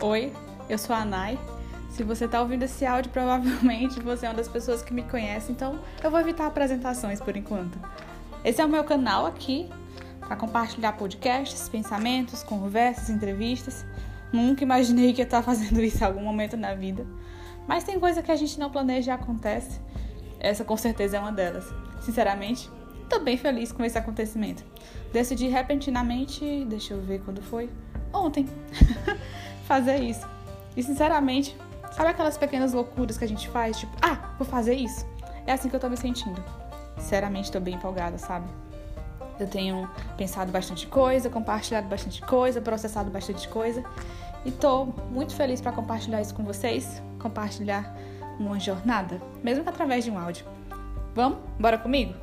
Oi, eu sou a Nai. Se você está ouvindo esse áudio, provavelmente você é uma das pessoas que me conhece, então eu vou evitar apresentações por enquanto. Esse é o meu canal aqui para compartilhar podcasts, pensamentos, conversas, entrevistas. Nunca imaginei que eu estar fazendo isso em algum momento na vida. Mas tem coisa que a gente não planeja e acontece. Essa com certeza é uma delas. Sinceramente, estou bem feliz com esse acontecimento. Decidi repentinamente, deixa eu ver quando foi, ontem, fazer isso. E sinceramente, sabe aquelas pequenas loucuras que a gente faz? Tipo, ah, vou fazer isso. É assim que eu tô me sentindo. Sinceramente, tô bem empolgada, sabe? Eu tenho pensado bastante coisa, compartilhado bastante coisa, processado bastante coisa. E tô muito feliz para compartilhar isso com vocês, compartilhar uma jornada, mesmo que através de um áudio. Vamos? Bora comigo?